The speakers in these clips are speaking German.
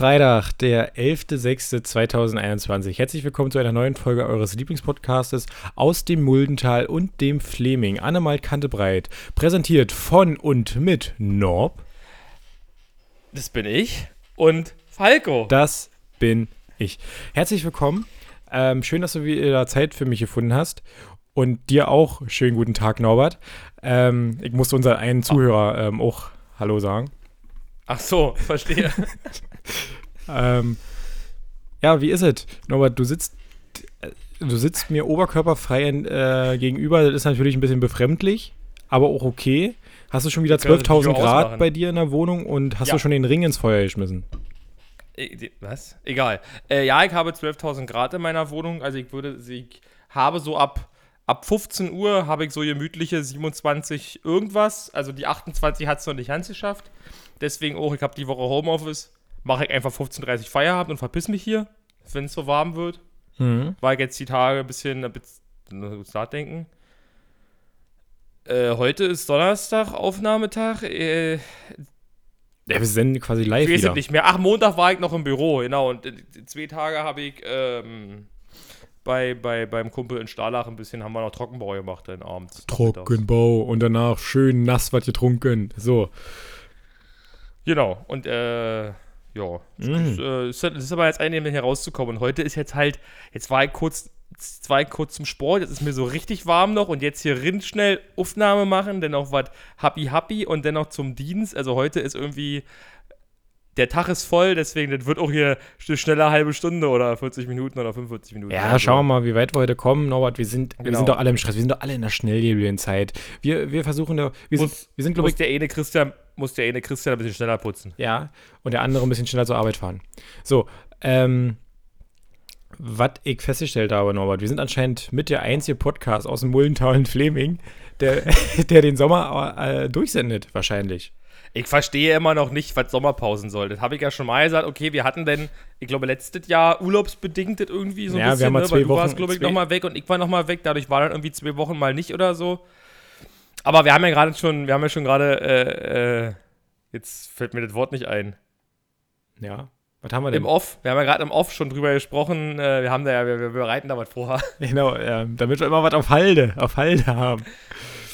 Freitag, der 11.06.2021. Herzlich willkommen zu einer neuen Folge eures Lieblingspodcastes aus dem Muldental und dem Fleming. Annemal Kantebreit. Präsentiert von und mit Norb. Das bin ich. Und Falco. Das bin ich. Herzlich willkommen. Ähm, schön, dass du wieder Zeit für mich gefunden hast. Und dir auch schönen guten Tag, Norbert. Ähm, ich musste unseren einen Zuhörer ähm, auch Hallo sagen. Ach so, verstehe. ähm, ja, wie ist es? Norbert, du sitzt, äh, du sitzt mir oberkörperfrei äh, gegenüber. Das ist natürlich ein bisschen befremdlich, aber auch okay. Hast du schon wieder 12.000 Grad ausmachen. bei dir in der Wohnung und hast ja. du schon den Ring ins Feuer geschmissen? Was? Egal. Äh, ja, ich habe 12.000 Grad in meiner Wohnung. Also ich würde, ich habe so ab, ab 15 Uhr habe ich so gemütliche 27 irgendwas. Also die 28 hat es noch nicht ganz geschafft. Deswegen auch, ich habe die Woche Homeoffice, mache ich einfach 15.30 Uhr Feierabend und verpiss mich hier, wenn es so warm wird. Mhm. Weil jetzt die Tage ein bisschen, ein bisschen nachdenken. Äh, heute ist Donnerstag, Aufnahmetag. Äh, ja, wir sind quasi live ich wieder. nicht mehr. Ach, Montag war ich noch im Büro, genau. Und zwei Tage habe ich ähm, bei, bei, beim Kumpel in Stahlach ein bisschen, haben wir noch Trockenbau gemacht dann abends. Trockenbau und danach schön nass was getrunken. So. Genau, und äh, ja, mhm. das, äh, ist aber jetzt einnehmen, hier rauszukommen. Und heute ist jetzt halt, jetzt war ich kurz, zwei kurz zum Sport, jetzt ist mir so richtig warm noch und jetzt hier rind schnell Aufnahme machen, dann noch was happy happy und dann noch zum Dienst. Also heute ist irgendwie der Tag ist voll, deswegen das wird auch hier eine schnelle halbe Stunde oder 40 Minuten oder 45 Minuten. Ja, also. schauen wir mal, wie weit wir heute kommen, Norbert. Wir sind, genau. wir sind doch alle im Stress, wir sind doch alle in der schnelllebigen Zeit. Wir, wir versuchen da, wir sind, muss, wir sind glaube ich. Der eine Christian, muss der eine Christian ein bisschen schneller putzen. Ja, und der andere ein bisschen schneller zur Arbeit fahren. So, ähm, was ich festgestellt habe, Norbert, wir sind anscheinend mit der einzige Podcast aus dem Mullental in Fleming, der, der den Sommer äh, durchsendet, wahrscheinlich. Ich verstehe immer noch nicht, was Sommerpausen soll. Das habe ich ja schon mal gesagt. Okay, wir hatten denn, ich glaube, letztes Jahr urlaubsbedingt irgendwie so ein ja, bisschen, wir haben ne? weil du Wochen, warst, glaube ich, nochmal weg und ich war nochmal weg. Dadurch war dann irgendwie zwei Wochen mal nicht oder so. Aber wir haben ja gerade schon, wir haben ja schon gerade, äh, äh, jetzt fällt mir das Wort nicht ein. Ja. Was haben wir denn? Im Off. Wir haben ja gerade im Off schon drüber gesprochen. Äh, wir haben da ja, wir, wir bereiten da was vor. Genau, äh, damit wir immer was auf Halde, auf Halde haben.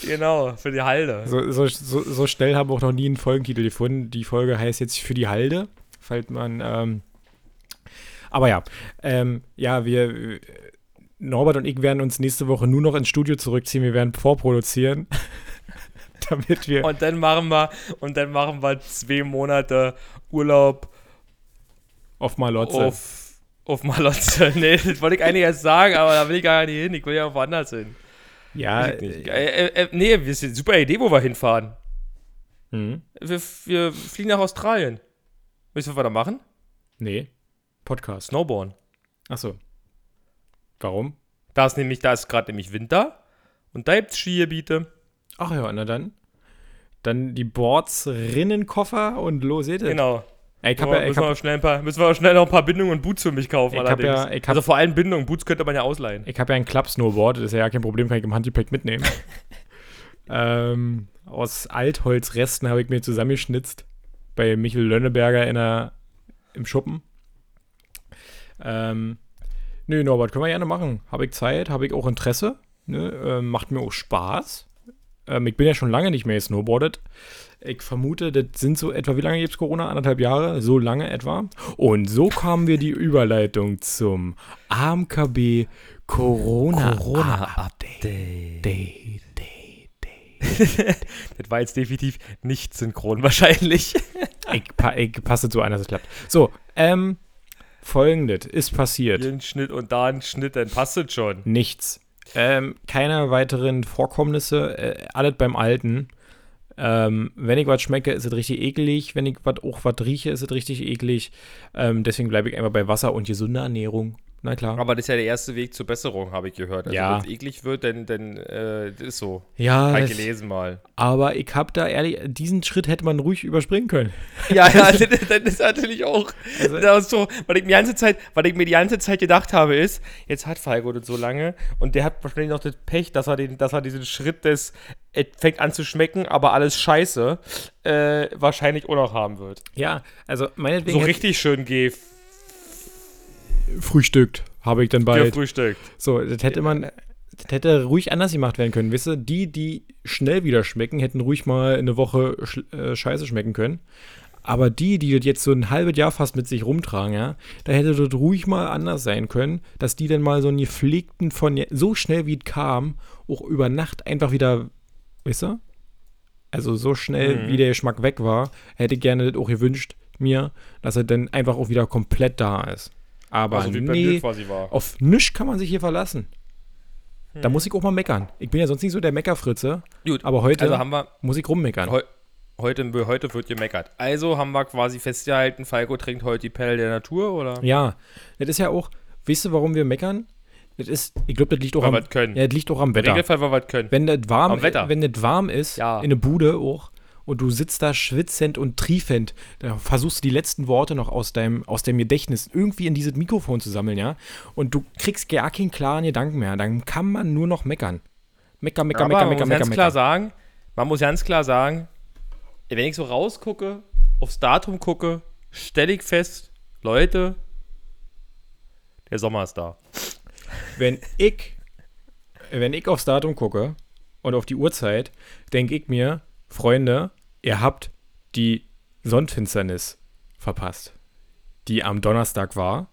Genau, für die Halde. So, so, so, so, schnell haben wir auch noch nie einen Folgentitel gefunden. Die Folge heißt jetzt für die Halde, falls man. Ähm, aber ja, ähm, ja, wir. Norbert und ich werden uns nächste Woche nur noch ins Studio zurückziehen. Wir werden vorproduzieren. damit wir. Und dann machen wir, und dann machen wir zwei Monate Urlaub auf Malotze. Auf, auf Malotze. Nee, das wollte ich eigentlich erst sagen, aber da will ich gar nicht hin. Ich will ja woanders hin. Ja. Äh, äh, äh, nee, ist eine super Idee, wo wir hinfahren. Mhm. Wir, wir fliegen nach Australien. Weißt du, was wir da machen? Nee. Podcast. Snowboarden. Achso. Warum? Da ist nämlich, da ist gerade nämlich Winter und da gibt's Skigebiete. Ach ja, na dann. Dann die Boards, Rinnenkoffer und los seht ihr. Genau. Ey, ich hab ja, müssen, hab, wir schnell ein paar, müssen wir schnell noch ein paar Bindungen und Boots für mich kaufen. Ich hab ja, ich hab, also vor allem Bindungen, Boots könnte man ja ausleihen. Ich habe ja ein Club-Snowboard, das ist ja kein Problem, kann ich im Handypack mitnehmen. ähm, aus Altholzresten habe ich mir zusammengeschnitzt bei Michel Lönneberger in der, im Schuppen. Ähm, nö, Norbert, können wir gerne machen. Habe ich Zeit, habe ich auch Interesse. Ne? Ähm, macht mir auch Spaß. Ähm, ich bin ja schon lange nicht mehr snowboardet. Ich vermute, das sind so etwa, wie lange gibt es Corona? Anderthalb Jahre? So lange etwa. Und so kamen wir die Überleitung zum AMKB Corona, Corona das war jetzt definitiv nicht synchron, wahrscheinlich. ich, pa ich passe zu einer, dass es klappt. So, ähm, folgendes ist passiert. Hier ein Schnitt und da ein Schnitt, dann passt es schon. Nichts. Ähm, keine weiteren Vorkommnisse, äh, alles beim Alten. Ähm, wenn ich was schmecke, ist es richtig eklig. Wenn ich was auch was rieche, ist es richtig eklig. Ähm, deswegen bleibe ich einfach bei Wasser und gesunder Ernährung. Na klar. Aber das ist ja der erste Weg zur Besserung, habe ich gehört. Also Ja. wenn es eklig wird, dann, dann äh, ist so. Ja, Hab ich gelesen mal. aber ich habe da ehrlich, diesen Schritt hätte man ruhig überspringen können. Ja, ja, das, das ist natürlich auch. Also- das ist so, weil ich mir die ganze Zeit, weil ich mir die ganze Zeit gedacht habe, ist, jetzt hat Falco das so lange und der hat wahrscheinlich noch das Pech, dass er den, dass er diesen Schritt des es fängt an zu schmecken, aber alles scheiße, äh, wahrscheinlich auch noch haben wird. Ja, also meinetwegen So richtig schön geh frühstückt, habe ich dann bald. gefrühstückt. So, das hätte man, das hätte ruhig anders gemacht werden können. Wisst ihr, die, die schnell wieder schmecken, hätten ruhig mal eine Woche sch äh, scheiße schmecken können. Aber die, die das jetzt so ein halbes Jahr fast mit sich rumtragen, ja, da hätte das ruhig mal anders sein können, dass die dann mal so einen gepflegten von so schnell wie es kam, auch über Nacht einfach wieder, wisst ihr? Also so schnell Mhm. wie der Geschmack weg war, hätte ich gerne das auch gewünscht mir, dass er dann einfach auch wieder komplett da ist. Aber Also nee, mir quasi war. auf nichts kann man sich hier verlassen. Da muss ich auch mal meckern. Ich bin ja sonst nicht so der Meckerfritze, Gut, aber heute also haben wir muss ich rummeckern. heu, heute, heute wird gemeckert. Also haben wir quasi festgehalten, Falco trinkt heute die Perle der Natur, oder? Ja, das ist ja auch, weißt du, warum wir meckern? Das ist, ich glaube, das liegt auch Weil am, ja, das liegt auch am Im Wetter. Regelfall, weil wir es können. Wenn das warm, Am Wetter. wenn das warm ist, Ja. in der Bude auch, und du sitzt da schwitzend und triefend, da versuchst du die letzten Worte noch aus deinem, aus deinem Gedächtnis irgendwie in dieses Mikrofon zu sammeln, ja, und du kriegst gar keinen klaren Gedanken mehr, dann kann man nur noch meckern. Mecker, mecker, Aber mecker, man mecker, muss mecker, ganz klar sagen, man muss ganz klar sagen, wenn ich so rausgucke, aufs Datum gucke, stelle ich fest, Leute, der Sommer ist da. Wenn ich, wenn ich aufs Datum gucke und auf die Uhrzeit, denke ich mir, Freunde, ihr habt die Sonnenfinsternis verpasst, die am Donnerstag war.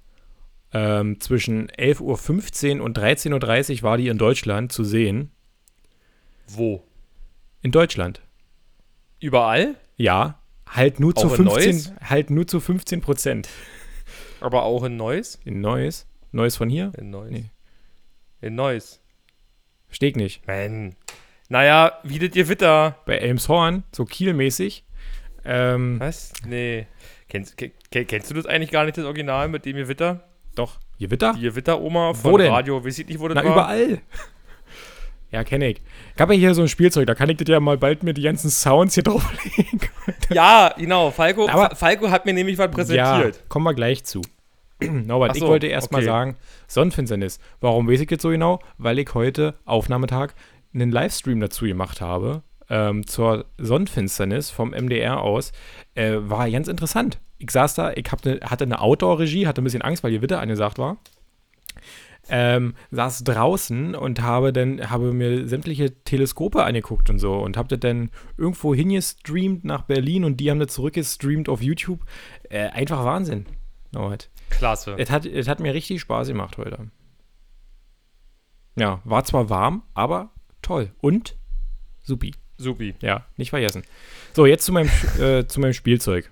Ähm, zwischen 11.15 Uhr und 13.30 Uhr war die in Deutschland zu sehen. Wo? In Deutschland. Überall, Ja, halt nur zu Auch in 15, Neuss? halt nur zu 15 Prozent. aber auch in Neuss. In Neues. Neues von hier? In Neuss. Nee. In Neuss. Steg nicht. Man. Naja, wie das Gewitter. Bei Elmshorn, so kielmäßig. Ähm, Was? Nee. Kennst, ke- ke- kennst du das eigentlich gar nicht, das Original mit dem Gewitter? doch, Gewitter? Die Gewitter-Oma von Wo denn? Radio, weiß ich nicht, wo das Na, war. überall. Ja, kenne ich. Ich habe ja hier so ein Spielzeug, da kann ich das ja mal bald mir die ganzen Sounds hier drauflegen. Ja, genau. Falco, Aber- Fa- Falco hat mir nämlich was präsentiert. Ja, kommen wir gleich zu. Norbert, Ach ich so, wollte erst mal okay. sagen, Sonnenfinsternis. Warum weiß ich jetzt so genau? Weil ich heute, Aufnahmetag, einen Livestream dazu gemacht habe, ähm, zur Sonnenfinsternis vom MDR aus. Äh, war ganz interessant. Ich saß da, ich ne, hatte eine Outdoor-Regie, hatte ein bisschen Angst, weil hier Witter angesagt war. Ähm, saß draußen und habe dann habe mir sämtliche Teleskope angeguckt und so und habe das dann irgendwo hingestreamt nach Berlin und die haben das zurückgestreamt auf YouTube. Äh, einfach Wahnsinn. Norbert. Klasse. Es hat, es hat mir richtig Spaß gemacht heute. Ja, war zwar warm, aber toll. Und supi. Supi. Ja, nicht vergessen. So, jetzt zu meinem, äh, zu meinem Spielzeug.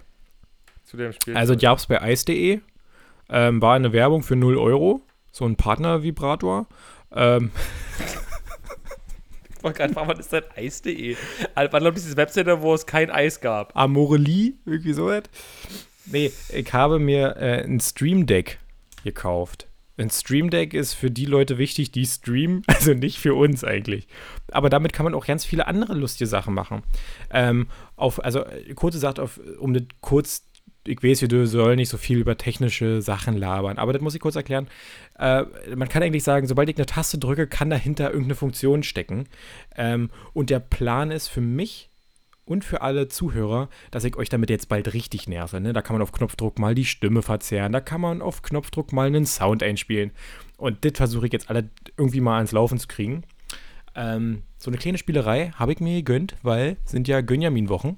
Zu dem Spiel. Also, die gab's bei ice.de. Ähm, war eine Werbung für 0 Euro. So ein Partner-Vibrator. Ähm, Ich wollte gerade fragen, was ist denn Eis.de? Also, Wann ich diese Webseite, wo es kein Eis gab? Amorelie, irgendwie so was. Nee, ich habe mir äh, ein Stream Deck gekauft. Ein Stream Deck ist für die Leute wichtig, die streamen, also nicht für uns eigentlich. Aber damit kann man auch ganz viele andere lustige Sachen machen. Ähm, auf, also äh, kurz gesagt, auf, um das kurz, ich weiß, wir sollen nicht so viel über technische Sachen labern, aber das muss ich kurz erklären. Äh, man kann eigentlich sagen, sobald ich eine Taste drücke, kann dahinter irgendeine Funktion stecken. Ähm, und der Plan ist für mich und für alle Zuhörer, dass ich euch damit jetzt bald richtig nerve. Ne? Da kann man auf Knopfdruck mal die Stimme verzerren, da kann man auf Knopfdruck mal einen Sound einspielen. Und das versuche ich jetzt alle irgendwie mal ans Laufen zu kriegen. Ähm, so eine kleine Spielerei habe ich mir gegönnt, weil sind ja Gönjamin-Wochen.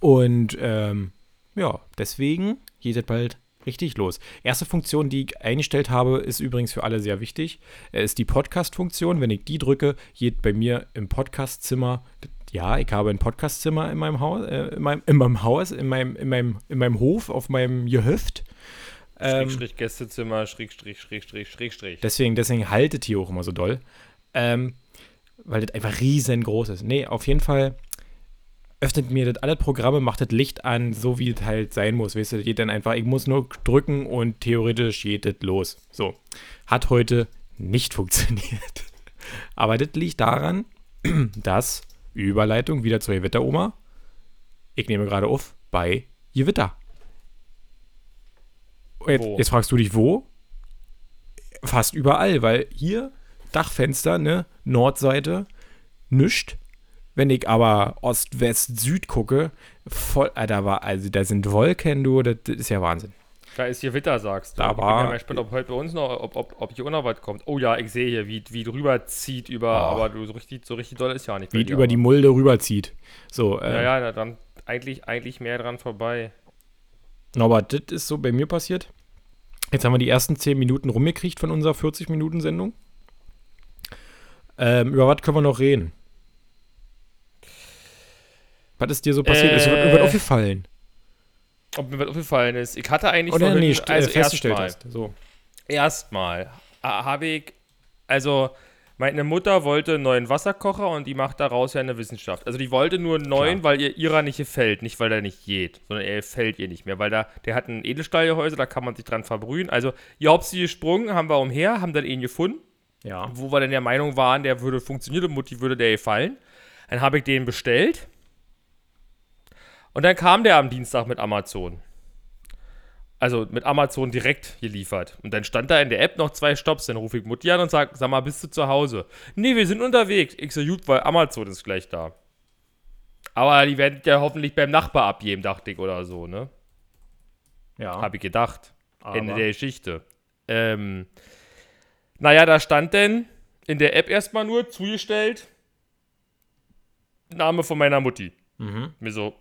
Und ähm, ja, deswegen geht es bald richtig los. Erste Funktion, die ich eingestellt habe, ist übrigens für alle sehr wichtig. Ist die Podcast-Funktion. Wenn ich die drücke, geht bei mir im Podcast-Zimmer, ja, ich habe ein Podcast-Zimmer in meinem Haus, äh, in, meinem, in meinem Haus, in meinem, in meinem, in meinem Hof, auf meinem Gehöft. Ähm, Schrägstrich Gästezimmer, Schrägstrich, Schrägstrich, Schrägstrich. Deswegen, deswegen haltet hier auch immer so doll. Ähm, weil das einfach riesengroß ist. Nee, auf jeden Fall öffnet mir das alle Programme, macht das Licht an, so wie es halt sein muss. Weißt du, das geht dann einfach, ich muss nur drücken und theoretisch geht das los. So. Hat heute nicht funktioniert. Aber das liegt daran, dass Überleitung wieder zur Gewitter-Oma. Ich nehme gerade auf bei Gewitter. Jetzt, jetzt fragst du dich, wo? Fast überall, weil hier Dachfenster, ne, Nordseite, nischt. Wenn ich aber Ost, West, Süd gucke, voll, da war, also da sind Wolken, du, das, das ist ja Wahnsinn. Da ist hier Witter, sagst du. Da ich bin war- ja mal gespannt, ob heute bei uns noch, ob, ob, ob hier auch noch was kommt. Oh ja, ich sehe hier, wie, wie drüber zieht über, Oh. aber du, so richtig, so richtig doll ist ja nicht. Wie es dir, über die aber- Mulde rüberzieht. So, äh, Ja, ja, dann eigentlich, eigentlich mehr dran vorbei. Norbert, das ist so bei mir passiert. Jetzt haben wir die ersten 10 Minuten rumgekriegt von unserer 40-Minuten-Sendung. Ähm, über was können wir noch reden? Was ist dir so passiert? ist dir Äh. was aufgefallen? Ob mir was aufgefallen ist. Ich hatte eigentlich Oder vorhin, nee, st- äh, also festgestellt erstmal, hast. So. erstmal habe ich, also meine Mutter wollte einen neuen Wasserkocher und die macht daraus ja eine Wissenschaft. Also die wollte nur einen neuen, weil ihr ihrer nicht gefällt, nicht weil der nicht geht, sondern er gefällt ihr nicht mehr, weil da, der hat ein Edelstahlgehäuse, da kann man sich dran verbrühen. Also ihr habt sie gesprungen, haben wir umher, haben dann ihn gefunden, Ja. wo wir dann der Meinung waren, der würde funktionieren und Mutti würde der gefallen. Dann habe ich den bestellt und dann kam der am Dienstag mit Amazon. Also mit Amazon direkt geliefert. Und dann stand da in der App noch zwei Stops. Dann rufe ich Mutti an und sage, sag mal, bist du zu Hause? Nee, wir sind unterwegs. Ich so, gut, weil Amazon ist gleich da. Aber die werden ja hoffentlich beim Nachbar abgeben, dachte ich, oder so, ne? Ja. Habe ich gedacht. Ende Aber- der Geschichte. Ähm, naja, da stand denn in der App erstmal nur zugestellt Name von meiner Mutti. Mhm. Mir so,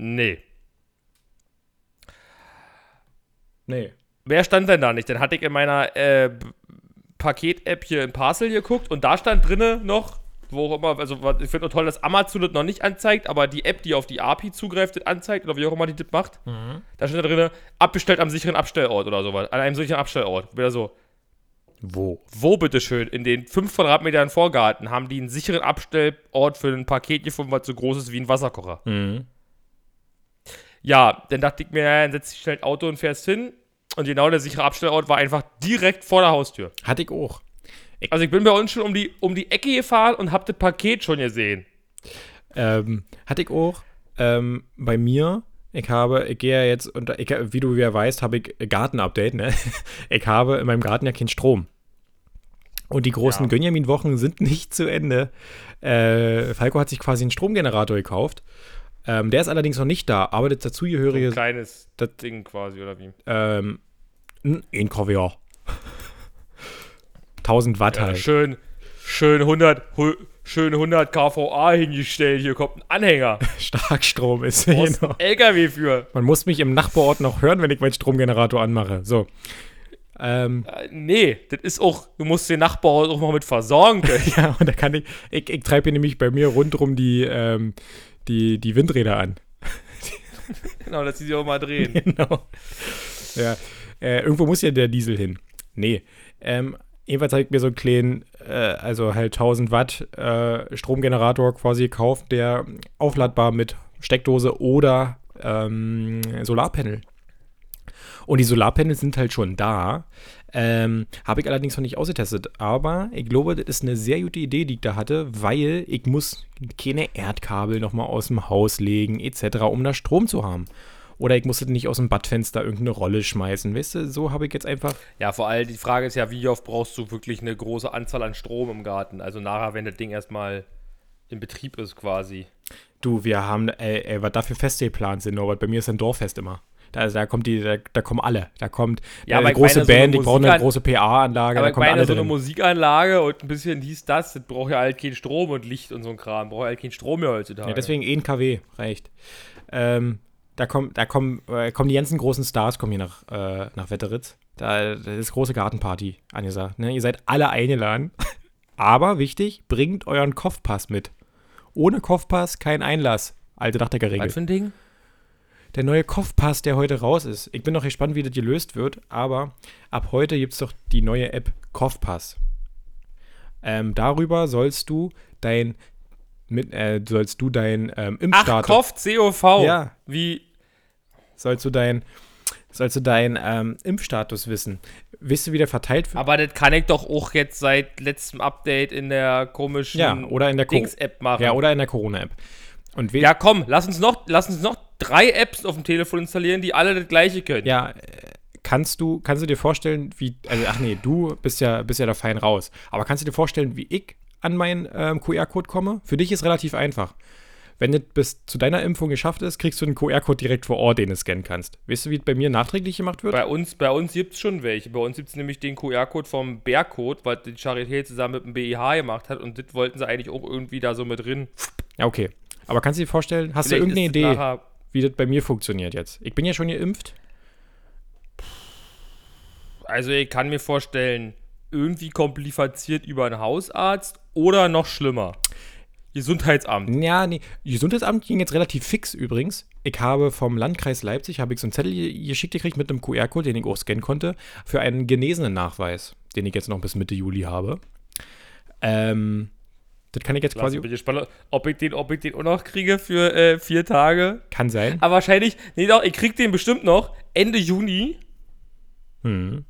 nee. Nee. Wer stand denn da nicht? Dann hatte ich in meiner äh, Paket-App hier in Parcel geguckt und da stand drinne noch, wo auch immer, also ich finde nur toll, dass Amazon das noch nicht anzeigt, aber die App, die auf die API zugreift, das anzeigt oder wie auch immer die das macht, da steht da drinne, abbestellt am sicheren Abstellort oder sowas, an einem sicheren Abstellort. Wieder so, Wo? wo bitteschön? In den 5 Quadratmetern Vorgarten haben die einen sicheren Abstellort für ein Paket gefunden, was so groß ist wie ein Wasserkocher. Mhm. Ja, dann dachte ich mir, ja, dann setzt dich schnell ein Auto und fährst hin. Und genau der sichere Abstellort war einfach direkt vor der Haustür. Hatte ich auch. Also ich bin bei uns schon um die, um die Ecke gefahren und hab das Paket schon gesehen. Ähm, hatte ich auch. Ähm, bei mir, ich habe, ich gehe ja jetzt, unter, ich, wie du ja weißt, habe ich Garten-Update, ne? Ich habe in meinem Garten ja keinen Strom. Und die großen Ja. Gönjamin-Wochen sind nicht zu Ende. Äh, Falco hat sich quasi einen Stromgenerator gekauft. Ähm, der ist allerdings noch nicht da, aber das So dazugehörige, ein kleines das- Ding quasi, oder wie? ähm, ein Inkovior. 1000 Watt Ja, halt. schön, schön 100, hu- schön 100 kVA hingestellt. Hier kommt ein Anhänger. Starkstrom ist brauchst genau. LKW für. Man muss mich im Nachbarort noch hören, wenn ich meinen Stromgenerator anmache. So. Ähm, Äh, nee, das ist auch, du musst den Nachbar auch noch mit versorgen können. ja, und da kann ich, ich, ich treibe hier nämlich bei mir rundrum die, ähm, die, die Windräder an. genau, dass sie sich auch mal drehen. genau. Ja, äh, irgendwo muss ja der Diesel hin. Nee. Ähm, jedenfalls habe ich mir so einen kleinen, äh, also halt 1000 Watt äh, Stromgenerator quasi gekauft, der aufladbar mit Steckdose oder ähm, Solarpanel. Und die Solarpanels sind halt schon da. Ähm, habe ich allerdings noch nicht ausgetestet. Aber ich glaube, das ist eine sehr gute Idee, die ich da hatte, weil ich muss keine Erdkabel nochmal aus dem Haus legen, etc., um da Strom zu haben. Oder ich muss das nicht aus dem Badfenster irgendeine Rolle schmeißen. Weißt du, so habe ich jetzt einfach. Ja, vor allem die Frage ist ja, wie oft brauchst du wirklich eine große Anzahl an Strom im Garten? Also nachher, wenn das Ding erstmal in Betrieb ist quasi. Du, wir haben, ey, ey, was da für Feste geplant sind, Norbert. Bei mir ist ein Dorffest immer. Da, da kommt die, da, da kommen alle. Da kommt Ja, äh, eine große meine, so Band, die brauchen eine große PA-Anlage, Aber da kommt meine, alle so eine drin. Musikanlage und ein bisschen dies, das, das braucht ja halt keinen Strom und Licht und so ein Kram. Braucht ja halt keinen Strom mehr heutzutage. Ja, deswegen 1 kW reicht. Ähm, da kommen, da kommen, äh, kommen die ganzen großen Stars kommen hier nach, äh, nach Wetteritz. Da, das ist große Gartenparty angesagt. Ne? Ihr seid alle eingeladen. Aber wichtig, bringt euren Kopfpass mit. Ohne Kopfpass kein Einlass. Alte Dachdeckerregel. Was für ein Ding? Der neue Kopfpass, der heute raus ist. Ich bin noch gespannt, wie das gelöst wird, aber ab heute gibt es doch die neue App Kopfpass. Ähm, darüber sollst du dein mit, äh, sollst du deinen ähm, Ach, Impfstatus. Kopf, COV. Ja. Wie, sollst du dein, sollst du deinen ähm, Impfstatus wissen. Wisst du, wie der verteilt wird? aber das kann ich doch auch jetzt seit letztem Update in der komischen Ja, oder in der Dings-App machen. Ja, oder in der Corona-App. Und Ja, komm, lass uns noch, lass uns noch drei Apps auf dem Telefon installieren, die alle das gleiche können. ja, kannst du, kannst du dir vorstellen, wie, also ach nee, du bist ja, bist ja da fein raus. Aber kannst du dir vorstellen, wie ich an meinen ähm, QR-Code komme? Für dich ist relativ einfach. Wenn das bis zu deiner Impfung geschafft ist, kriegst du einen QR-Code direkt vor Ort, den du scannen kannst. Weißt du, wie es bei mir nachträglich gemacht wird? Bei uns, bei uns gibt es schon welche. Bei uns gibt es nämlich den QR-Code vom Bärcode, weil die Charité zusammen mit dem BIH gemacht hat und das wollten sie eigentlich auch irgendwie da so mit drin. Ja, okay. Aber kannst du dir vorstellen, hast Vielleicht du irgendeine Idee, wie das bei mir funktioniert jetzt? Ich bin ja schon geimpft. Also ich kann mir vorstellen, irgendwie kompliziert über einen Hausarzt oder noch schlimmer. Gesundheitsamt. Ja, nee. Gesundheitsamt ging jetzt relativ fix übrigens. Ich habe vom Landkreis Leipzig habe ich so einen Zettel ge- geschickt gekriegt mit einem QR-Code, den ich auch scannen konnte, für einen genesenen Nachweis, den ich jetzt noch bis Mitte Juli habe. Ähm, das kann ich jetzt Lass quasi. gespannt, ob ich den, ob ich den auch noch kriege für äh, vier Tage. Kann sein. Aber wahrscheinlich, nee doch, ich krieg den bestimmt noch Ende Juni. Hm.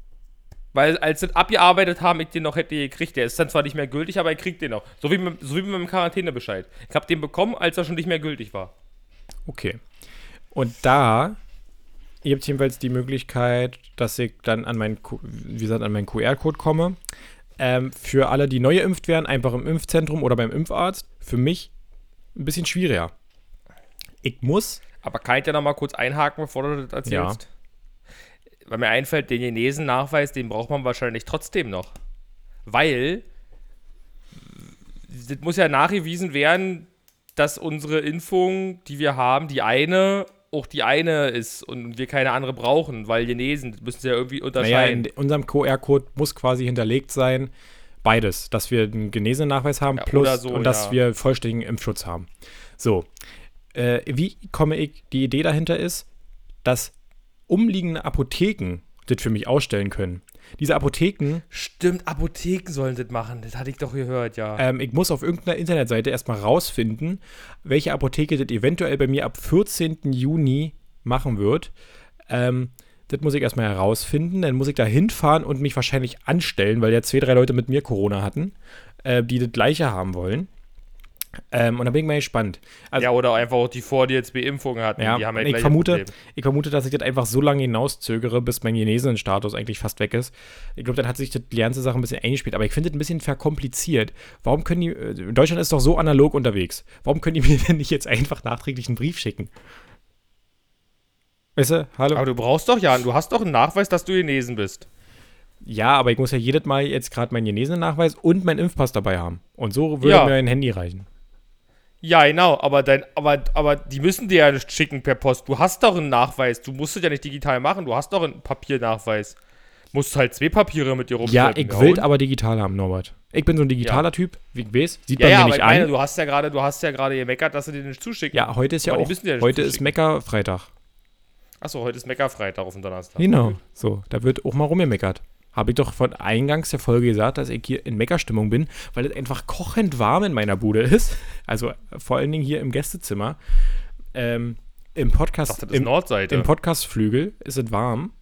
Weil als sie das abgearbeitet haben, ich den noch hätte gekriegt. Der ist dann zwar nicht mehr gültig, aber ich krieg den noch. So wie, mit, so wie mit meinem Quarantänebescheid. Ich habe den bekommen, als er schon nicht mehr gültig war. Okay. Und da gibt es jedenfalls die Möglichkeit, dass ich dann an meinen, wie gesagt, an meinen QR-Code komme. Ähm, für alle, die neu geimpft werden, einfach im Impfzentrum oder beim Impfarzt. Für mich ein bisschen schwieriger. Ich muss Aber kann ich da noch mal kurz einhaken, bevor du das erzählst? Weil mir einfällt, den Genesen-Nachweis, den braucht man wahrscheinlich trotzdem noch. Weil das muss ja nachgewiesen werden, dass unsere Impfung, die wir haben, die eine auch die eine ist und wir keine andere brauchen, weil Genesen, müssen sie ja irgendwie Naja, unterscheiden. in unserem QR-Code muss quasi hinterlegt sein, beides, dass wir einen Genesenachweis haben Ja, plus so, und dass ja. wir vollständigen Impfschutz haben. So, äh, wie komme ich, die Idee dahinter ist, dass umliegende Apotheken das für mich ausstellen können. Diese Apotheken, Stimmt, Apotheken sollen das machen, das hatte ich doch gehört, ja. ähm, ich muss auf irgendeiner Internetseite erstmal rausfinden, welche Apotheke das eventuell bei mir ab 14. Juni machen wird. Ähm, das muss ich erstmal herausfinden. Dann muss ich da hinfahren und mich wahrscheinlich anstellen, weil ja zwei, drei Leute mit mir Corona hatten, äh, die das gleiche haben wollen. Ähm, und da bin ich mal gespannt. Also, ja, oder einfach auch die vor die jetzt Beimpfungen hatten. ja, die haben ja ich, vermute, Problem. ich vermute, dass ich das einfach so lange hinauszögere, bis mein Genesenenstatus eigentlich fast weg ist. Ich glaube, dann hat sich die ganze Sache ein bisschen eingespielt. Aber ich finde das ein bisschen verkompliziert. Warum können die, äh, Deutschland ist doch so analog unterwegs. Warum können die mir denn nicht jetzt einfach nachträglich einen Brief schicken? Weißt du, hallo? Aber du brauchst doch ja, du hast doch einen Nachweis, dass du genesen bist. ja, aber ich muss ja jedes Mal jetzt gerade meinen Genesenennachweis und meinen Impfpass dabei haben. Und so würde Ja. mir ein Handy reichen. Ja, genau, aber, dein, aber, aber die müssen dir ja nicht schicken per Post. Du hast doch einen Nachweis. Du musst es ja nicht digital machen. Du hast doch einen Papiernachweis. Musst halt zwei Papiere mit dir Ja, rumschleppen. ich will und- aber digital haben, Norbert. Ich bin so ein digitaler Typ, wie ich weiß. Sieht Ja, ja, mir aber nicht ich meine, an. du hast ja gerade, du hast ja gerade gemeckert, dass sie dir nicht zuschicken. Ja, heute ist ja Aber auch, ja heute ist. Mecker-Freitag. Achso, heute ist Meckerfreitag auf dem Donnerstag. Genau, so, da wird auch mal rumgemeckert. Habe ich doch von eingangs der Folge gesagt, dass ich hier in Meckerstimmung bin, weil es einfach kochend warm in meiner Bude ist. Also vor allen Dingen hier im Gästezimmer. Ähm, Im Ich Podcast, dachte, das im, Nordseite. im Podcastflügel ist es warm.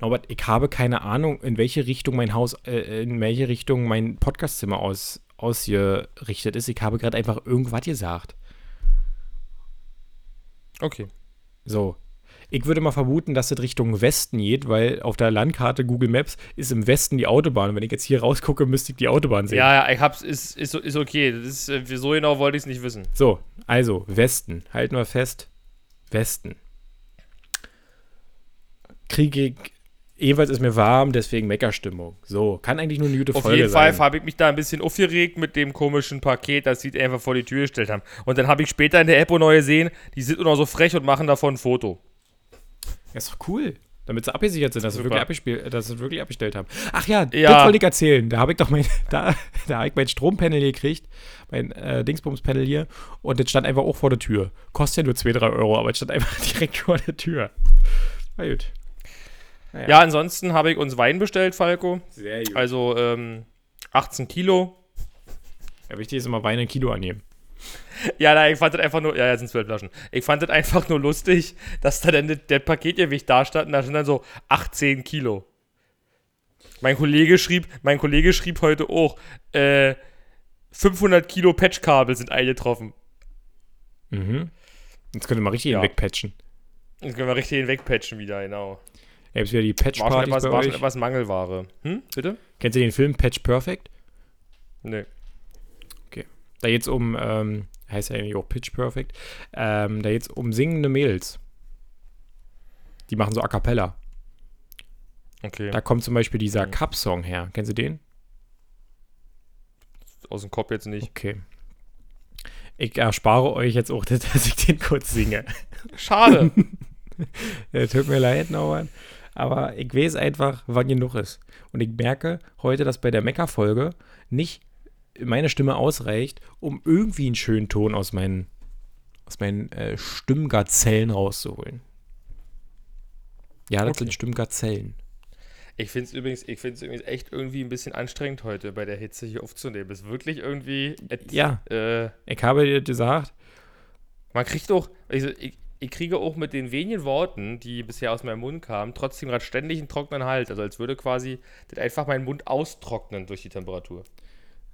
Norbert, ich habe keine Ahnung, in welche Richtung mein Haus, äh, in welche Richtung mein Podcastzimmer aus, ausgerichtet ist. Ich habe gerade einfach irgendwas gesagt. okay. So. Ich würde mal vermuten, dass es Richtung Westen geht, weil auf der Landkarte Google Maps ist im Westen die Autobahn. Und wenn ich jetzt hier rausgucke, müsste ich die Autobahn sehen. Ja, ja, ich hab's, ist, ist, ist okay. Das ist, äh, so genau wollte ich es nicht wissen. So, also, Westen. Halten wir fest. Westen. Kriege ich. Jeweils ist mir warm, deswegen Meckerstimmung. So, kann eigentlich nur eine gute Auf Folge jeden Fall sein. habe ich mich da ein bisschen aufgeregt mit dem komischen Paket, das sie einfach vor die Tür gestellt haben. Und dann habe ich später in der App auch neu gesehen, die sind nur noch so frech und machen davon ein Foto. Ja, ist doch cool. Damit sie abgesichert sind, dass sie, wirklich dass sie wirklich abgestellt haben. Ach ja, Ja. das wollte ich erzählen. Da habe ich doch mein, da, da habe ich mein Strompanel gekriegt, mein äh, Dingsbums-Panel hier, und das stand einfach auch vor der Tür. Kostet ja nur 2, 3 Euro, aber es stand einfach direkt vor der Tür. Na gut. Naja. Ja, ansonsten habe ich uns Wein bestellt, Falco. Sehr gut. Also ähm, 18 Kilo. Ja, wichtig ist immer Wein ein Kilo annehmen. Ja, nein, ich fand das einfach nur, ja, jetzt sind zwölf Flaschen. Ich fand das einfach nur lustig, dass da dann der Paketgewicht da stand und da sind dann so 18 Kilo. Mein Kollege schrieb, mein Kollege schrieb heute auch, äh, 500 Kilo Patchkabel sind eingetroffen. Mhm. Jetzt könnt ihr mal richtig Ja. ja. wegpatchen. Jetzt können wir richtig hinwegpatchen wieder, genau. Ja, jetzt wieder die etwas, bei war schon euch. etwas Mangelware. Hm, bitte? Kennt ihr den Film Patch Perfect? Nee. Da geht's um, ähm, heißt ja eigentlich auch Pitch Perfect, ähm, da geht's um singende Mädels. Die machen so A Cappella. Okay. Da kommt zum Beispiel dieser Mhm. Cup-Song her. Kennen Sie den? Aus dem Kopf jetzt nicht. Okay. Ich erspare euch jetzt auch, dass ich den kurz singe. Schade. Ja, tut mir leid, Norbert. Aber ich weiß einfach, wann genug ist. Und ich merke heute, dass bei der Mecker-Folge nicht meine Stimme ausreicht, um irgendwie einen schönen Ton aus meinen, aus meinen äh, Stimmgazellen rauszuholen. Ja, das Okay. sind Stimmgazellen. Ich finde es übrigens, ich find's übrigens echt irgendwie ein bisschen anstrengend heute bei der Hitze hier aufzunehmen. Ist wirklich irgendwie. et- Ja. Äh, Ich habe dir gesagt, man kriegt doch. Also ich, ich kriege auch mit den wenigen Worten, die bisher aus meinem Mund kamen, trotzdem gerade ständig einen trockenen Halt. Also als würde quasi das einfach meinen Mund austrocknen durch die Temperatur.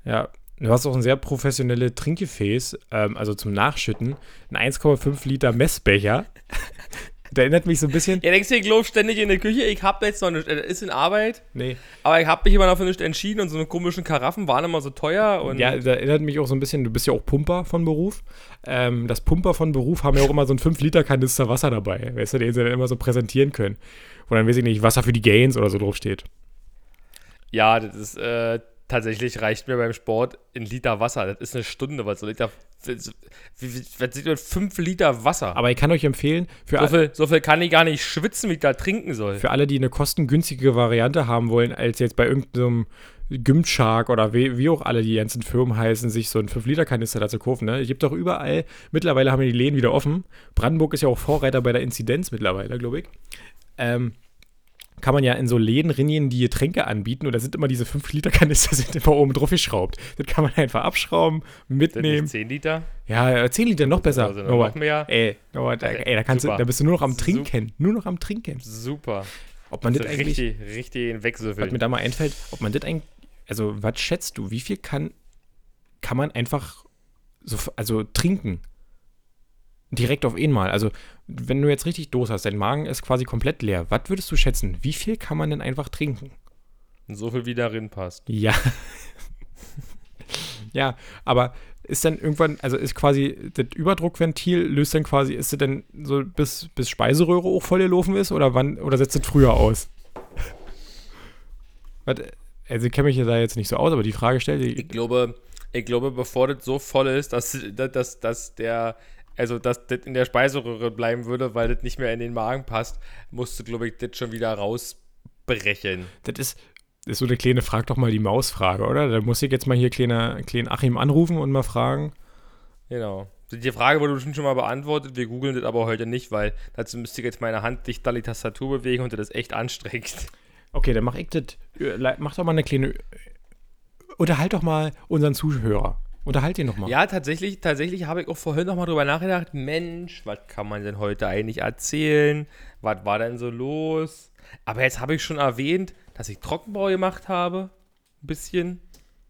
Ja, du hast auch ein sehr professionelles Trinkgefäß, ähm, also zum Nachschütten, ein 1,5 Liter Messbecher. Der erinnert mich so ein bisschen. Ihr denkst, ich glaube ständig in der Küche, ich habe jetzt noch nicht, äh, ist in Arbeit, Nee, aber ich habe mich immer noch für nicht entschieden und so eine komischen Karaffen waren immer so teuer und ja, da erinnert mich auch so ein bisschen, du bist ja auch Pumper von Beruf. Ähm, das Pumper von Beruf haben ja auch immer so einen 5-Liter-Kanister Wasser dabei, weißt du, den sie dann immer so präsentieren können. Wo dann, weiß ich nicht, Wasser für die Gains oder so draufsteht. Ja, das ist äh, tatsächlich reicht mir beim Sport ein Liter Wasser. Das ist eine Stunde, was so Liter. Was sieht man? Fünf Liter Wasser. Aber ich kann euch empfehlen, für, so viel, so viel kann ich gar nicht schwitzen, wie ich da trinken soll. für alle, die eine kostengünstige Variante haben wollen, als jetzt bei irgendeinem Gymshark oder wie, wie auch alle die ganzen Firmen heißen, sich so einen 5-Liter-Kanister dazu kaufen. Ne? Es gibt doch überall, mittlerweile haben wir die Läden wieder offen. Brandenburg ist ja auch Vorreiter bei der Inzidenz mittlerweile, glaube ich. Ähm, kann man ja in so Läden rennen, die Getränke anbieten und da sind immer diese 5-Liter-Kanister sind immer oben drauf geschraubt. Das kann man einfach abschrauben, mitnehmen. nicht 10 Liter? Ja, äh, 10 Liter noch besser. Also noch mehr? Ey, Norbert, Okay, ey, da, kannst du, super. da bist du nur noch am Trinken. Nur noch am Trinken. Super. Ob man das So eigentlich, richtig, richtig in was Wegsüffeln. mir da mal einfällt, ob man das eigentlich, also was schätzt du, wie viel kann, kann man einfach so, also trinken? Direkt auf einmal. Also, wenn du jetzt richtig Durst hast, dein Magen ist quasi komplett leer. Was würdest du schätzen? Wie viel kann man denn einfach trinken? So viel wie darin passt. Ja. ja, aber ist dann irgendwann, also ist quasi das Überdruckventil, löst dann quasi, ist es denn so bis, bis Speiseröhre auch voll gelaufen ist oder wann, oder setzt es früher aus? Also ich kenne mich ja da jetzt nicht so aus, aber die Frage stellt Ich ich, glaube, ich glaube, bevor das so voll ist, dass, dass, dass der. Also, dass das in der Speiseröhre bleiben würde, weil das nicht mehr in den Magen passt, musst du, glaube ich, das schon wieder rausbrechen. das ist, das ist so eine kleine Frag doch mal die Mausfrage, oder? Da muss ich jetzt mal hier kleiner, kleinen Achim anrufen und mal fragen. Genau. Die Frage wurde bestimmt schon mal beantwortet, wir googeln das aber heute nicht, weil dazu müsste ich jetzt meine Hand dicht an die Tastatur bewegen und das ist echt anstrengend. Okay, dann mach ich das. äh, Mach doch mal eine kleine. Unterhalt doch mal unseren Zuhörer. Unterhalt ihn doch mal. Ja, tatsächlich, tatsächlich habe ich auch vorhin noch mal drüber nachgedacht, Mensch, was kann man denn heute eigentlich erzählen? Was war denn so los? Aber jetzt habe ich schon erwähnt, dass ich Trockenbau gemacht habe. Ein bisschen.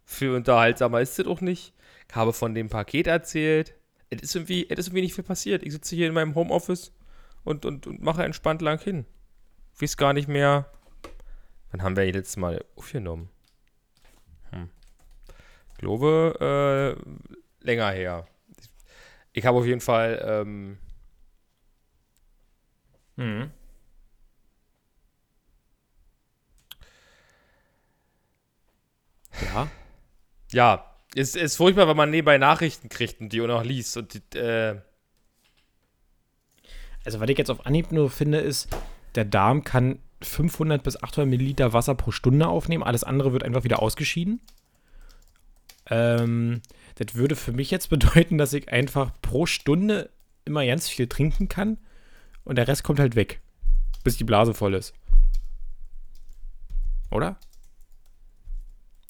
Für unterhaltsamer ist es auch nicht. Ich habe von dem Paket erzählt. Es ist irgendwie, es ist irgendwie nicht viel passiert. Ich sitze hier in meinem Homeoffice und, und, und mache entspannt lang hin. Ich weiß gar nicht mehr. Wann haben wir die letztes Mal aufgenommen? Ich glaube, äh, länger her. Ich, habe auf jeden Fall, ähm, Mhm. Ja. ja, es ist furchtbar, wenn man nebenbei Nachrichten kriegt und die auch noch liest. Und die, äh, Also, was ich jetzt auf Anhieb nur finde, ist, der Darm kann 500 bis 800 Milliliter Wasser pro Stunde aufnehmen. Alles andere wird einfach wieder ausgeschieden. Ähm, das würde für mich jetzt bedeuten, dass ich einfach pro Stunde immer ganz viel trinken kann und der Rest kommt halt weg, bis die Blase voll ist. Oder?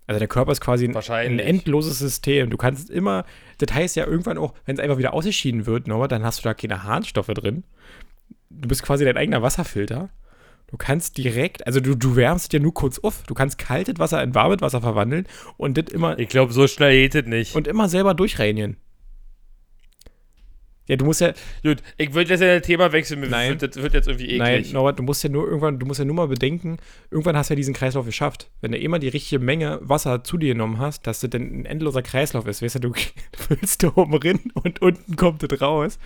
Also der Körper ist quasi ein, endloses System. Du kannst immer, das heißt ja irgendwann auch, wenn es einfach wieder ausgeschieden wird, Norbert, dann hast du da keine Harnstoffe drin. Du bist quasi dein eigener Wasserfilter. Du kannst direkt, also du, du wärmst dir nur kurz auf. Du kannst kaltes Wasser in warmes Wasser verwandeln und das immer, Ich glaube, so schnell geht es nicht. und immer selber durchreinigen. Ja, du musst ja, Gut, ich würde jetzt ja das Thema wechseln. Nein. Das wird jetzt irgendwie nein, eklig. Norbert, du musst ja nur irgendwann, du musst ja nur mal bedenken, irgendwann hast du ja diesen Kreislauf geschafft. Wenn du immer die richtige Menge Wasser zu dir genommen hast, dass das dann ein endloser Kreislauf ist. Weißt du, du füllst da oben rein und unten kommt das raus.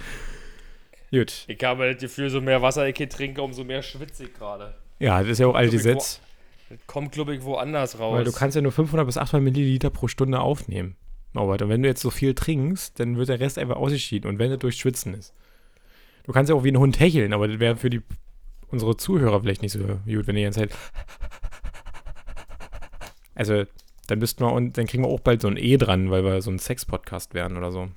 Gut. Ich habe das Gefühl, so mehr Wasser ich hier trinke, umso mehr schwitze ich gerade. Ja, das ist ja auch ich, Gesetz. Das kommt, glaube ich, woanders raus. Weil du kannst ja nur 500 bis 800 Milliliter pro Stunde aufnehmen. Norbert, und wenn du jetzt so viel trinkst, dann wird der Rest einfach ausgeschieden. Und wenn das durch Schwitzen ist. Du kannst ja auch wie ein Hund hecheln, aber das wäre für die, unsere Zuhörer vielleicht nicht so gut, wenn die ganze Zeit. Also, dann müssten wir und dann kriegen wir auch bald so ein E dran, weil wir so ein Sex-Podcast werden oder so.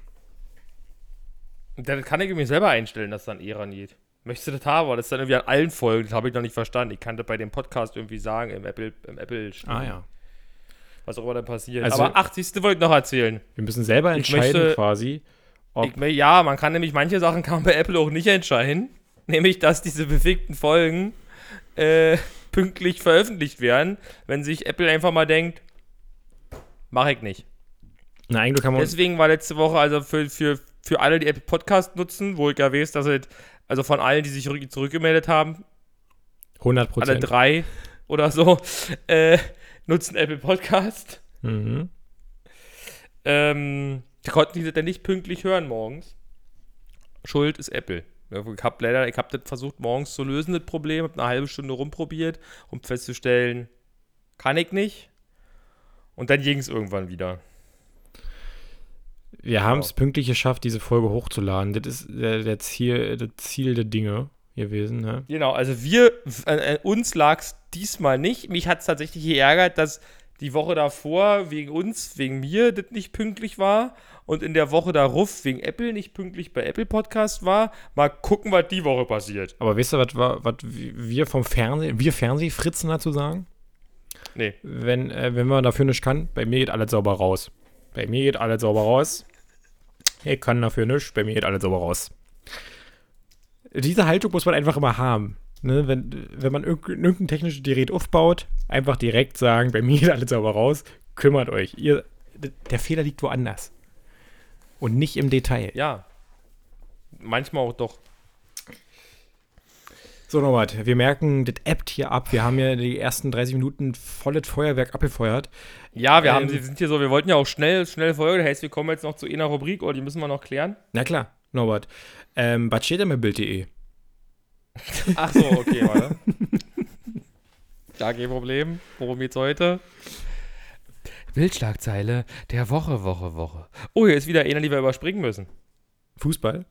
Das kann ich mir selber einstellen, dass dann Eran geht. Möchtest du das haben? Aber das ist dann irgendwie an allen Folgen. Das habe ich noch nicht verstanden. Ich kann das bei dem Podcast irgendwie sagen, im Apple, im Apple Ah ja. was auch immer dann passiert. Also- Aber 80. wollte ich noch erzählen. Wir müssen selber entscheiden möchte- quasi, ob. Ich, ja, man kann nämlich manche Sachen kann man bei Apple auch nicht entscheiden. Nämlich, dass diese befickten Folgen äh, pünktlich veröffentlicht werden, wenn sich Apple einfach mal denkt, mache ich nicht. Na, eigentlich kann man. Deswegen war letzte Woche also für, für, für alle, die Apple Podcast nutzen, wo ich ja weiß, dass es, also von allen, die sich zurück- zurückgemeldet haben, 100 alle Prozent. drei oder so, äh, nutzen Apple Podcast. Mhm. Ähm, da konnten die dann nicht pünktlich hören morgens. Schuld ist Apple. Ich habe leider, ich habe das versucht morgens zu lösen, das Problem, habe eine halbe Stunde rumprobiert, um festzustellen, kann ich nicht. Und dann ging es irgendwann wieder. Wir haben es pünktlich geschafft, diese Folge hochzuladen. Das ist der, der Ziel, das Ziel der Dinge gewesen. Ne? Genau, also wir, äh, äh, uns lag es diesmal nicht. Mich hat es tatsächlich geärgert, dass die Woche davor wegen uns, wegen mir, das nicht pünktlich war. Und in der Woche darauf wegen Apple nicht pünktlich bei Apple Podcast war. Mal gucken, was die Woche passiert. Aber wisst ihr, was, wa- was wir vom Fernsehen, wir Fernsehfritzen dazu sagen? Nee. Wenn, äh, wenn man dafür nicht kann, bei mir geht alles sauber raus. Bei mir geht alles sauber raus. Ich kann dafür nicht, bei mir geht alles sauber raus. Diese Haltung muss man einfach immer haben. Ne? Wenn, wenn man irg irgendein technisches Gerät aufbaut, einfach direkt sagen, bei mir geht alles sauber raus, kümmert euch. Ihr, der Fehler liegt woanders. Und nicht im Detail. Ja. Manchmal auch doch. So, Norbert, wir merken, das appt hier ab. Wir haben ja die ersten 30 Minuten volles Feuerwerk abgefeuert. Ja, wir, haben, Ähm. wir sind hier so, wir wollten ja auch schnell, schnell Folge. Das heißt, wir kommen jetzt noch zu einer Rubrik, oder die müssen wir noch klären. Na klar, Norbert. Ähm, was steht denn bei Bild.de? Ach so, okay, warte. Gar kein Problem. Worum geht's heute? Bildschlagzeile der Woche, Woche, Woche. Oh, hier ist wieder einer, die wir überspringen müssen. Fußball?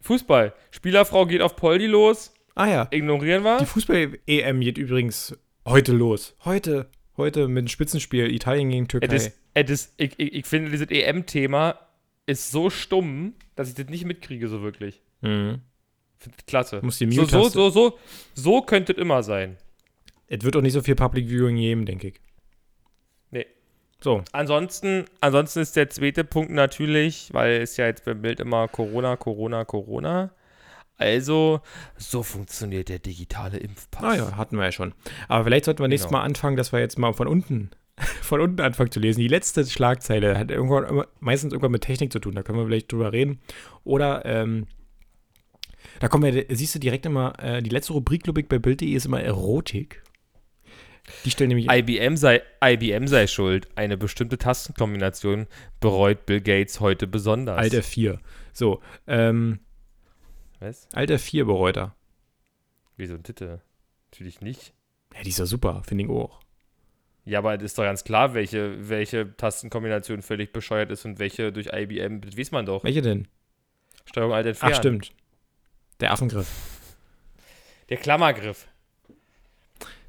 Fußball. Spielerfrau geht auf Poldi los. Ah ja. Ignorieren wir. Die Fußball-EM geht übrigens heute los. Heute. Heute mit dem Spitzenspiel Italien gegen Türkei. Es ist, es ist, ich, ich, ich finde, dieses EM-Thema ist so stumm, dass ich das nicht mitkriege, so wirklich. mhm. Klasse. Muss die so, so, Mute-Taste- so, so, so könnte es immer sein. Es wird auch nicht so viel Public Viewing geben, denke ich. Nee. So, Ansonsten, ansonsten ist der zweite Punkt natürlich, weil es ja jetzt beim Bild immer Corona, Corona, Corona. Also, so funktioniert der digitale Impfpass. naja, hatten wir ja schon. Aber vielleicht sollten wir nächstes Genau. Mal anfangen, dass wir jetzt mal von unten, von unten anfangen zu lesen. Die letzte Schlagzeile hat irgendwann, immer, meistens irgendwann mit Technik zu tun. Da können wir vielleicht drüber reden. Oder, ähm, da kommen wir, siehst du direkt immer, äh, die letzte Rubrik, glaube ich, bei Bild.de ist immer Erotik. Die stellen nämlich. IBM sei, IBM sei schuld. Eine bestimmte Tastenkombination bereut Bill Gates heute besonders. Alt F4. So, ähm, Was? Alt F4 bereut er. Wieso ein Titel? Natürlich nicht. Ja, die ist ja super, finde ich auch. Ja, aber es ist doch ganz klar, welche, welche Tastenkombination völlig bescheuert ist und welche durch IBM, das weiß man doch. Welche denn? Steuerung Alt entfernen. Ach, stimmt. Der Affengriff. Der Klammergriff.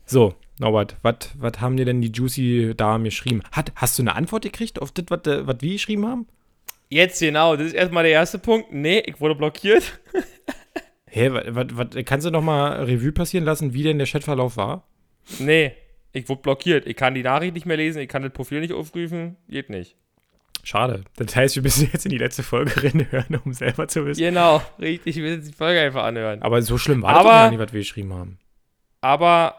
So, Norbert, was haben dir denn die Juicy Damen geschrieben? Hat, hast du eine Antwort gekriegt auf das, was äh, was wir geschrieben haben? Jetzt genau, das ist erstmal der erste Punkt. Nee, ich wurde blockiert. Hä, was, was, kannst du noch mal Revue passieren lassen, wie denn der Chatverlauf war? Nee, Ich wurde blockiert. Ich kann die Nachricht nicht mehr lesen, ich kann das Profil nicht aufrufen. Geht nicht. Schade. Das heißt, wir müssen jetzt in die letzte Folge reinhören, um selber zu wissen. Genau, richtig. Ich will jetzt die Folge einfach anhören. Aber so schlimm war das Aber- doch gar nicht, was wir geschrieben haben. Aber,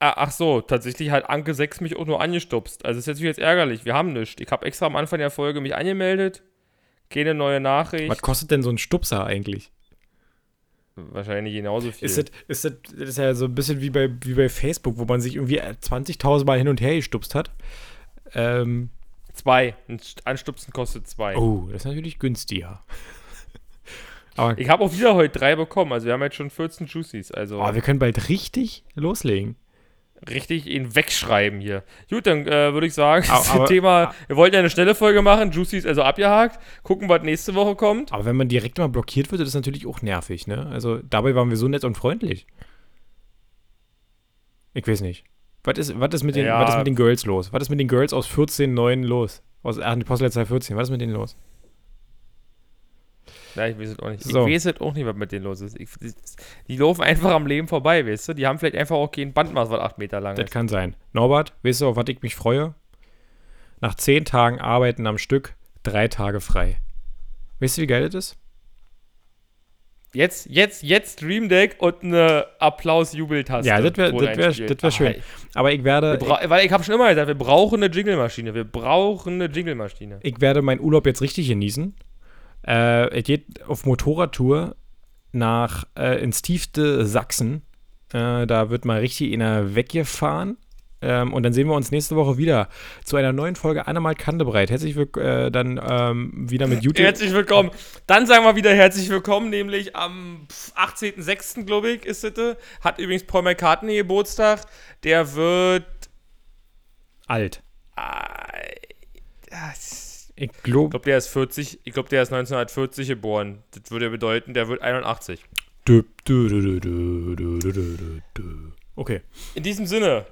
ah, ach so, tatsächlich hat Anke 6 mich auch nur angestupst. Also ist jetzt jetzt ärgerlich. Wir haben nichts. Ich habe extra am Anfang der Folge mich angemeldet. Keine neue Nachricht. Was kostet denn so ein Stupser eigentlich? Wahrscheinlich genauso viel. Ist das, ist, das, das ist ja so ein bisschen wie bei, wie bei Facebook, wo man sich irgendwie 20.000 Mal hin und her gestupst hat. Ähm, zwei. Ein St- Anstupsen kostet zwei. oh, das ist natürlich günstiger. Aber Ich habe auch wieder heute drei bekommen. Also wir haben jetzt schon 14 Juicies. Also oh, wir können bald richtig loslegen. Richtig ihn wegschreiben hier. Gut, dann äh, würde ich sagen, Aber- das aber- Thema, wir wollten ja eine schnelle Folge machen. Juicies also abgehakt. Gucken, was nächste Woche kommt. Aber wenn man direkt mal blockiert wird, ist das natürlich auch nervig, ne? Also dabei waren wir so nett und freundlich. Ich weiß nicht. Was ist, was ist, mit, den, Ja. was ist mit den Girls los? Was ist mit den Girls aus 14.9 los? Aus ach, die Postleitzahl 14. Was ist mit denen los? Ja, ich weiß es auch nicht. So. Ich weiß es auch nicht, was mit denen los ist. Ich, die, laufen einfach am Leben vorbei, weißt du? Die haben vielleicht einfach auch kein Bandmaß, was 8 Meter lang Das ist. kann sein. Norbert, weißt du, auf was ich mich freue? Nach 10 Tagen Arbeiten am Stück, drei Tage frei. Weißt du, wie geil das ist? Jetzt, jetzt, jetzt Dream Deck und eine Applaus-Jubeltaste. Ja, das wär- wo das wär- das wär schön. Aber ich werde, bra- weil ich habe schon immer gesagt, wir brauchen eine Jingle-Maschine. Wir brauchen eine Jingle-Maschine. ich werde meinen Urlaub jetzt richtig genießen. Äh, er geht auf Motorradtour nach äh, ins tiefste Sachsen. Äh, da wird mal richtig einer weggefahren. Ähm, und dann sehen wir uns nächste Woche wieder zu einer neuen Folge Annemalt Kandebreit. Herzlich willkommen äh, dann ähm, wieder mit YouTube. Herzlich willkommen. Dann sagen wir wieder herzlich willkommen, nämlich am pf, 18.06. glaube ich, ist es. Hat übrigens Paul McCartney Geburtstag. Der wird. Alt. Äh, Ich ich glaube. glaube, der ist 40. Ich glaube, der ist 1940 geboren. Das würde bedeuten, der wird 81. Okay. In diesem Sinne,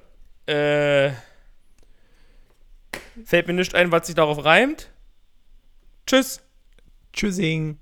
äh, fällt mir nicht ein, was sich darauf reimt. Tschüss. Tschüssing.